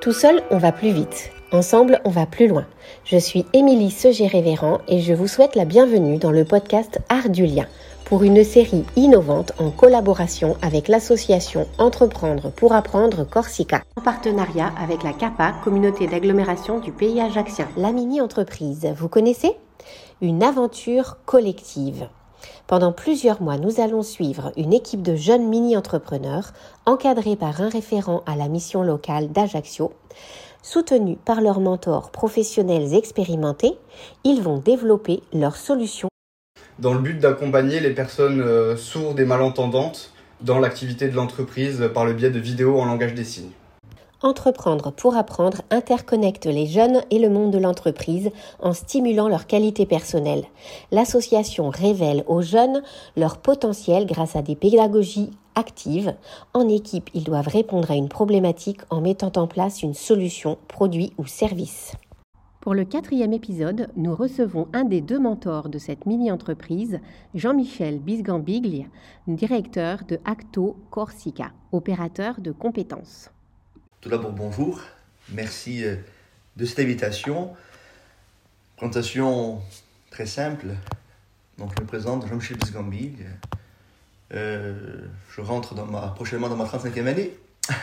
Tout seul, on va plus vite. Ensemble, on va plus loin. Je suis Émilie Segé-Révérend et je vous souhaite la bienvenue dans le podcast Art du lien pour une série innovante en collaboration avec l'association Entreprendre pour apprendre Corsica, en partenariat avec la CAPA, communauté d'agglomération du pays ajaxien. La mini-entreprise, vous connaissez? Une aventure collective. Pendant plusieurs mois, nous allons suivre une équipe de jeunes mini-entrepreneurs encadrés par un référent à la mission locale d'Ajaccio. Soutenus par leurs mentors professionnels expérimentés, ils vont développer leurs solutions dans le but d'accompagner les personnes euh, sourdes et malentendantes dans l'activité de l'entreprise par le biais de vidéos en langage des signes. Entreprendre pour apprendre interconnecte les jeunes et le monde de l'entreprise en stimulant leur qualité personnelle. L'association révèle aux jeunes leur potentiel grâce à des pédagogies actives. En équipe, ils doivent répondre à une problématique en mettant en place une solution, produit ou service. Pour le quatrième épisode, nous recevons un des deux mentors de cette mini-entreprise, Jean-Michel Bisgambiglia, directeur de Acto Corsica, opérateur de compétences. Tout d'abord, bonjour. Merci euh, de cette invitation. Présentation très simple. Donc, je me présente, Jean-Michel Bisgambiglia. Euh, je rentre dans ma, prochainement dans ma 35e année.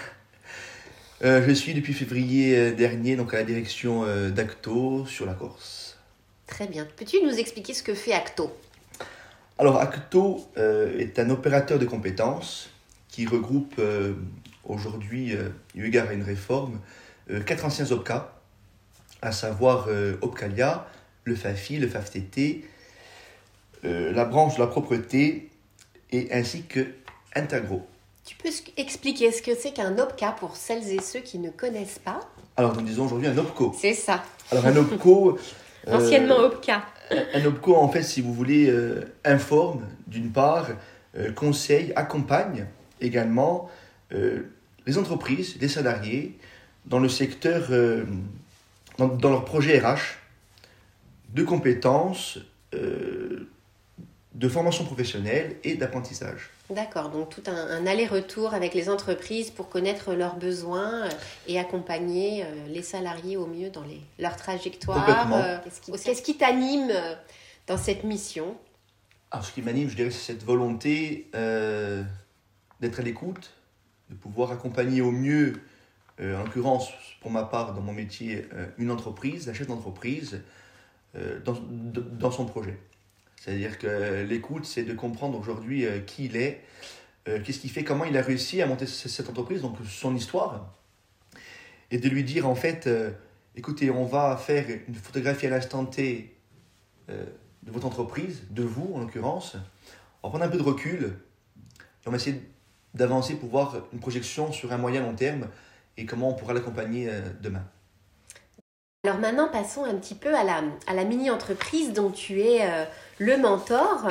Euh, je suis depuis février dernier donc à la direction d'Acto sur la Corse. Très bien. Peux-tu nous expliquer ce que fait Acto? Alors Acto est un opérateur de compétences qui regroupe aujourd'hui, eu égard à une réforme, quatre anciens OPCA, à savoir Opcalia, le FAFI, le FAFTT, la branche de la propreté et ainsi que Intagro. Tu peux expliquer ce que c'est qu'un OPCA pour celles et ceux qui ne connaissent pas? Alors, nous disons aujourd'hui un OPCO. C'est ça. Alors, un OPCO. Euh, Anciennement OPCA. Un OPCO, en fait, si vous voulez, euh, informe, d'une part, euh, conseille, accompagne également les entreprises, les salariés dans le secteur, dans, dans, leur projet RH, de compétences, de formation professionnelle et d'apprentissage. D'accord, donc tout un, aller-retour avec les entreprises pour connaître leurs besoins euh, et accompagner euh, les salariés au mieux dans les, leur trajectoire. Euh, qu'est-ce qui t'anime dans cette mission? Alors, ce qui m'anime, je dirais, c'est cette volonté d'être à l'écoute, de pouvoir accompagner au mieux, en l'occurrence, pour ma part, dans mon métier, une entreprise, la chef d'entreprise, dans, dans son projet. C'est-à-dire que l'écoute, c'est de comprendre aujourd'hui euh, qui il est, euh, qu'est-ce qu'il fait, comment il a réussi à monter cette entreprise, donc son histoire, et de lui dire en fait, euh, écoutez, on va faire une photographie à l'instant T de votre entreprise, de vous en l'occurrence, on va prendre un peu de recul, et on va essayer d'avancer pour voir une projection sur un moyen long terme et comment on pourra l'accompagner demain. Alors maintenant, passons un petit peu à la, mini-entreprise dont tu es euh, le mentor.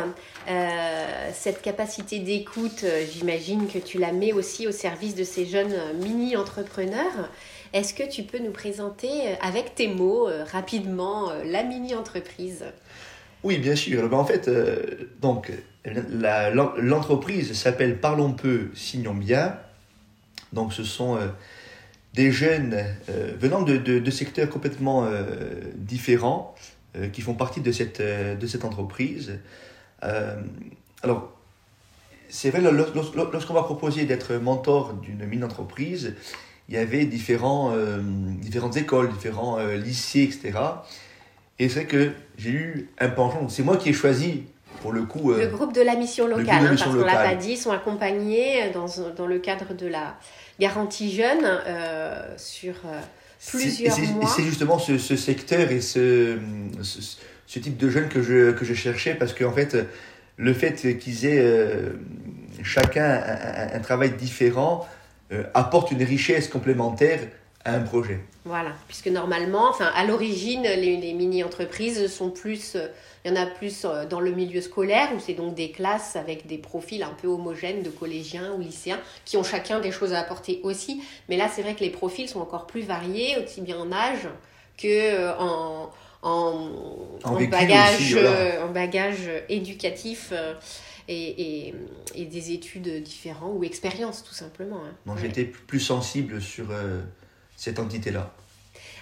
Euh, cette capacité d'écoute, euh, j'imagine que tu la mets aussi au service de ces jeunes mini-entrepreneurs. Est-ce que tu peux nous présenter avec tes mots rapidement la mini-entreprise? Oui, bien sûr. Ben, en fait, donc l'entreprise s'appelle Parlons peu, signons bien. Donc ce sont des jeunes euh, venant de, secteurs complètement euh, différents euh, qui font partie de cette, entreprise. alors, c'est vrai, lorsqu'on va proposer d'être mentor d'une mine-entreprise, il y avait différents, différentes écoles, différents lycées, etc. Et c'est que j'ai eu un penchant. C'est moi qui ai choisi pour le coup. le groupe de la mission locale, hein, parce qu'on l'a pas dit, sont accompagnés dans, dans, le cadre de la garantie jeune euh, sur euh, plusieurs mois. C'est justement ce, ce, secteur et ce, ce, type de jeunes que je, que je cherchais parce qu'en fait, le fait qu'ils aient euh, chacun un, un, travail différent apporte une richesse complémentaire à un projet. Voilà, puisque normalement, enfin, à l'origine, les, les mini-entreprises sont plus il y en a plus euh, dans le milieu scolaire, où c'est donc des classes avec des profils un peu homogènes de collégiens ou lycéens, qui ont chacun des choses à apporter aussi. Mais là, c'est vrai que les profils sont encore plus variés, aussi bien en âge que euh, en, en, en, bagage, euh, en bagage éducatif. Et, et, des études différentes ou expériences tout simplement. Hein. J'étais plus sensible sur cette entité-là.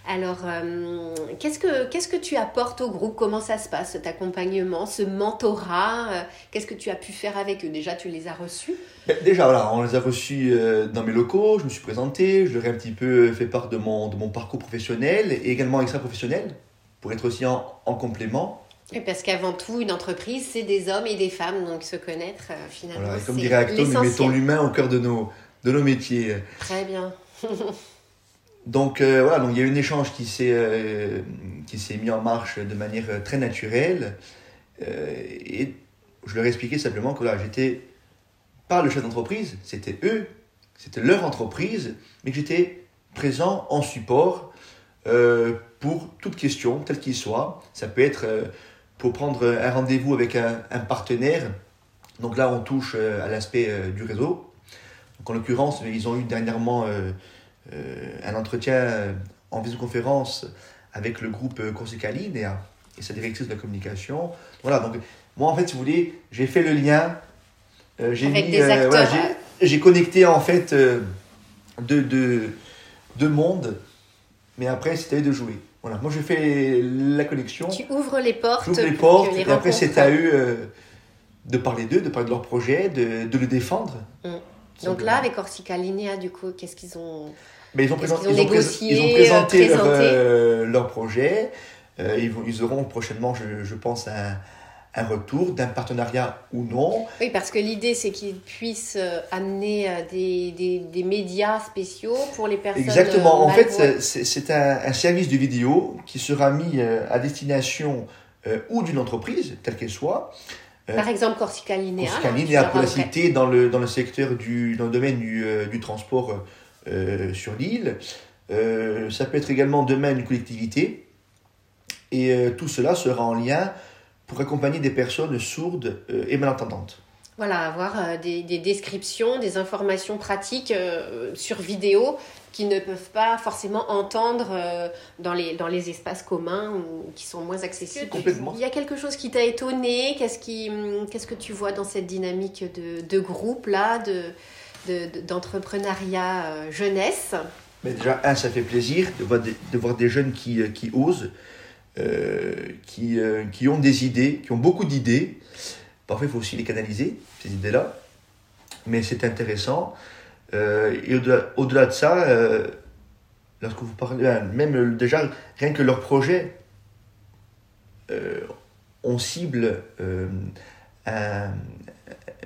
Alors, euh, qu'est-ce que qu'est-ce que tu apportes au groupe? Comment ça se passe, cet accompagnement, ce mentorat? Euh, Qu'est-ce que tu as pu faire avec eux? Déjà, tu les as reçus? Ben, Déjà, voilà, on les a reçus euh, dans mes locaux, je me suis présenté, je leur ai un petit peu fait part de mon, de mon parcours professionnel et également extra-professionnel, pour être aussi en, en complément. Et Parce qu'avant tout, une entreprise, c'est des hommes et des femmes, donc se connaître, euh, finalement, Voilà, comme dirait Acton, nous mettons l'humain au cœur de nos, de nos métiers. Très bien. Donc euh, voilà, donc il y a eu un échange qui s'est euh, qui s'est mis en marche de manière euh, très naturelle Euh, et je leur ai expliqué simplement que là j'étais pas le chef d'entreprise, c'était eux, c'était leur entreprise, mais que j'étais présent en support pour toute question, telle qu'il soit. Ça peut être pour prendre un rendez-vous avec un, un partenaire. Donc là on touche à l'aspect du réseau. Donc en l'occurrence ils ont eu dernièrement un entretien euh, en visioconférence avec le groupe euh, Corsicaline et, euh, et sa directrice de la communication. Voilà, donc moi en fait, si vous voulez, j'ai fait le lien. euh, j'ai Avec mis, des euh, voilà, j'ai- connecté en fait euh, deux, deux, deux mondes, mais après c'était à eux de jouer. Voilà, moi je fais la connexion, Tu ouvres les portes. j'ouvre les portes, les et après c'est à eux euh, de parler d'eux, de parler de leur projet, de, de le défendre. Mm. Donc là, avec Corsica Linea, du coup, qu'est-ce qu'ils ont Mais ils ont, Est-ce présent- qu'ils ont ils ont négocié, ils ont présenté euh, leur, présenté euh, leur projet. Euh, ils, vont, ils auront prochainement, je, je pense, un, un retour d'un partenariat ou non. Oui, parce que l'idée, c'est qu'ils puissent amener des, des, des médias spéciaux pour les personnes. Exactement. En fait, c'est- un, un service de vidéo qui sera mis à destination euh, ou d'une entreprise, telle qu'elle soit, Par exemple, Corsica Linea. Corsica leur pour la citer, dans le, dans le secteur du, dans le domaine du, euh, du transport euh, sur l'île. Euh, ça peut être également demain une collectivité. Et tout cela sera en lien pour accompagner des personnes sourdes et malentendantes. Voilà, avoir euh, des, des descriptions, des informations pratiques euh, sur vidéo qui ne peuvent pas forcément entendre euh, dans, les, dans les espaces communs ou qui sont moins accessibles. Complètement. Il y a quelque chose qui t'a étonné? Qu'est-ce qui, hum, qu'est-ce que tu vois dans cette dynamique de, de groupe là, de, de- de- d'entrepreneuriat euh, jeunesse? Mais déjà, un, ça fait plaisir de voir des, de voir des jeunes qui, qui osent, qui, qui ont des idées, qui ont beaucoup d'idées. Parfois, il faut aussi les canaliser, ces idées-là. Mais c'est intéressant. Euh, et au-delà, de ça, euh, lorsque vous parlez, euh, même déjà, rien que leur projet, on cible un,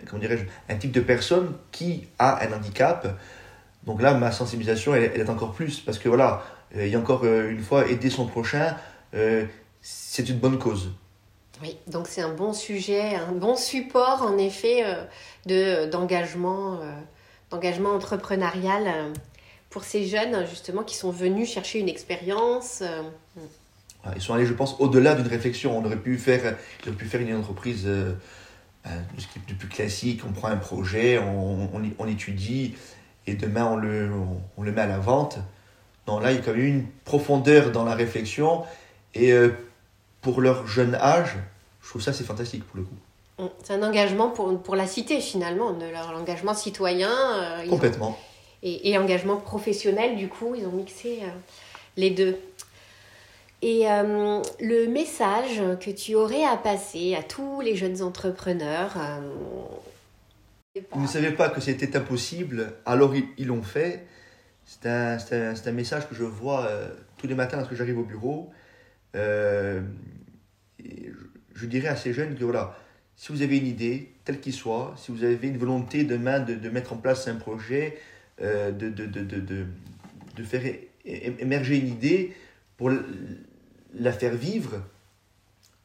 comment dirais-je, un type de personne qui a un handicap. Donc là, ma sensibilisation, elle, est encore plus. Parce que voilà, il y a encore une fois, aider son prochain, c'est une bonne cause. Oui, donc c'est un bon sujet, un bon support en effet euh, de, d'engagement, euh, d'engagement entrepreneurial euh, pour ces jeunes justement qui sont venus chercher une expérience. euh, Voilà, Ils sont allés, je pense, au-delà d'une réflexion. On aurait pu faire, ils auraient pu faire une entreprise euh, de plus classique. On prend un projet, on, on, on étudie, et demain on le, on, on le met à la vente. Non, là, il y a quand même une profondeur dans la réflexion. Et pour leur jeune âge, je trouve ça c'est fantastique pour le coup. c'est un engagement pour, pour la cité finalement, de leur engagement citoyen euh, ont- Complètement. et, et engagement professionnel du coup, ils ont mixé euh, les deux. Et euh, le message que tu aurais à passer à tous les jeunes entrepreneurs, Ils ne savaient pas que c'était impossible, alors ils l'ont fait. C'est un, un, un message que je vois tous les matins lorsque j'arrive au bureau. Euh, je, dirais à ces jeunes que voilà, si vous avez une idée, telle qu'il soit, si vous avez une volonté demain de, de mettre en place un projet, euh, de, de, de, faire émerger une idée pour la faire vivre,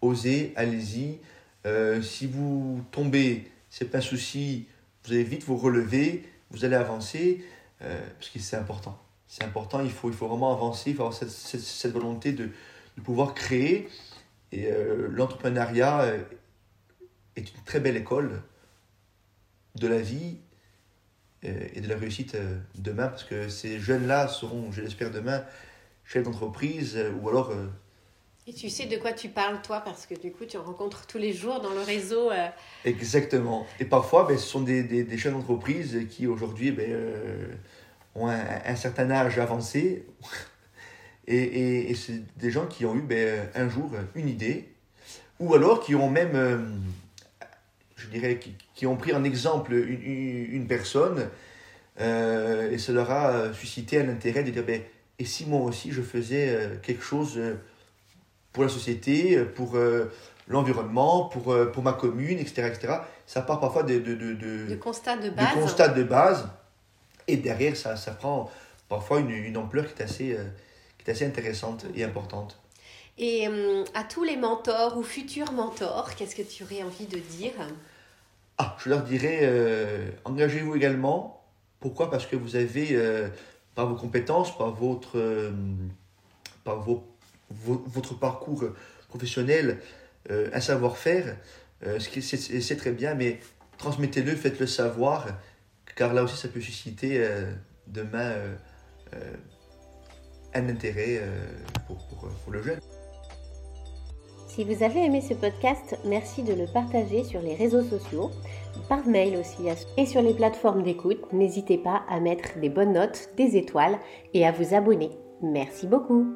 osez, allez-y. Euh, si vous tombez, c'est pas un souci, vous allez vite vous relever, vous allez avancer, euh, parce que c'est important. C'est important, il faut, il faut vraiment avancer, il faut avoir cette, cette volonté de, de pouvoir créer. Et euh, l'entrepreneuriat euh, est une très belle école de la vie euh, et de la réussite demain, parce que ces jeunes-là seront, je l'espère, demain chefs d'entreprise ou alors Et tu sais de quoi tu parles, toi, parce que du coup, tu en rencontres tous les jours dans le réseau. euh, Exactement. Et parfois, ben, ce sont des, des, des chefs d'entreprise qui aujourd'hui ben, euh, ont un, certain âge avancé. Et, c'est des gens qui ont eu ben, un jour une idée, ou alors qui ont même, euh, je dirais, qui, ont pris en exemple une, personne, euh, et leur a suscité un intérêt de dire, ben, et si moi aussi je faisais euh, quelque chose pour la société, pour l'environnement, pour, pour ma commune, etc., etc. Ça part parfois de, de, de, de, de constats de base. De constats de base. Et derrière, ça, ça prend parfois une, une ampleur qui est, assez, qui est assez intéressante et importante. Et hum, à tous les mentors ou futurs mentors, qu'est-ce que tu aurais envie de dire? Ah, je leur dirais, euh, engagez-vous également. Pourquoi? Parce que vous avez, euh, par vos compétences, par votre, par vos, votre parcours professionnel, un savoir-faire, c'est très bien, mais transmettez-le, faites-le savoir car là aussi ça peut susciter euh, demain euh, euh, un intérêt pour, pour, pour, le jeune. Si vous avez aimé ce podcast, merci de le partager sur les réseaux sociaux, par mail aussi, et sur les plateformes d'écoute. N'hésitez pas à mettre des bonnes notes, des étoiles et à vous abonner. Merci beaucoup.